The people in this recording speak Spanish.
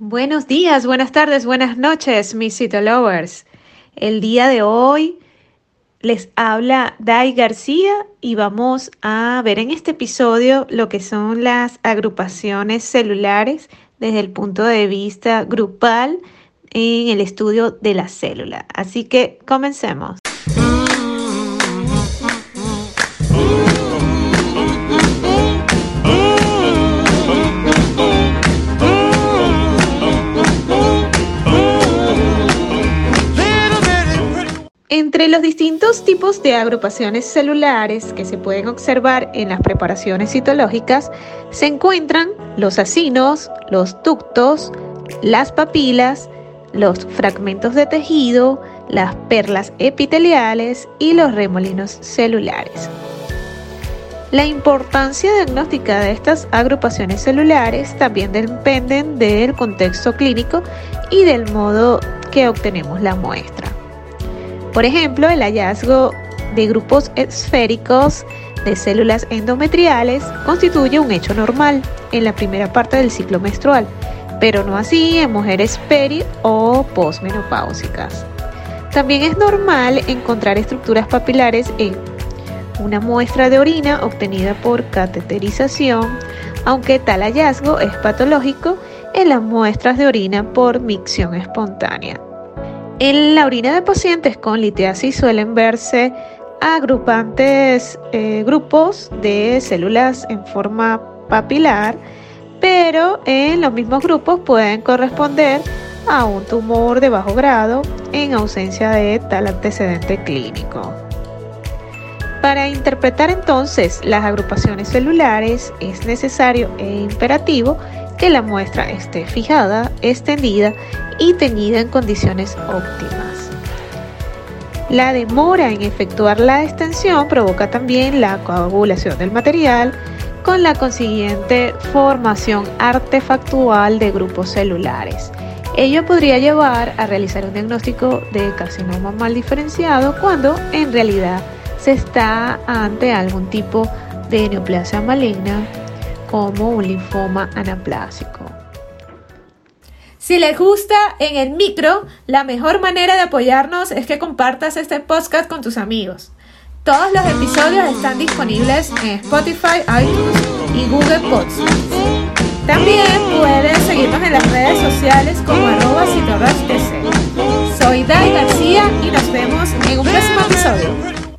Buenos días, buenas tardes, buenas noches, mis citolovers. El día de hoy les habla Dai García y vamos a ver en este episodio lo que son las agrupaciones celulares desde el punto de vista grupal en el estudio de la célula. Así que comencemos. Entre los distintos tipos de agrupaciones celulares que se pueden observar en las preparaciones citológicas se encuentran los acinos, los ductos, las papilas, los fragmentos de tejido, las perlas epiteliales y los remolinos celulares. La importancia diagnóstica de estas agrupaciones celulares también dependen del contexto clínico y del modo que obtenemos la muestra. Por ejemplo, el hallazgo de grupos esféricos de células endometriales constituye un hecho normal en la primera parte del ciclo menstrual, pero no así en mujeres peri o posmenopáusicas. También es normal encontrar estructuras papilares en una muestra de orina obtenida por cateterización, aunque tal hallazgo es patológico en las muestras de orina por micción espontánea. En la orina de pacientes con litiasis suelen verse agrupantes eh, grupos de células en forma papilar, pero en los mismos grupos pueden corresponder a un tumor de bajo grado en ausencia de tal antecedente clínico. Para interpretar entonces las agrupaciones celulares es necesario e imperativo que la muestra esté fijada, extendida y teñida en condiciones óptimas. La demora en efectuar la extensión provoca también la coagulación del material con la consiguiente formación artefactual de grupos celulares. Ello podría llevar a realizar un diagnóstico de carcinoma mal diferenciado cuando en realidad se está ante algún tipo de neoplasia maligna como un linfoma anaplásico. Si les gusta en el micro, la mejor manera de apoyarnos es que compartas este podcast con tus amigos. Todos los episodios están disponibles en Spotify, iTunes y Google Podcasts. También puedes seguirnos en las redes sociales como arroba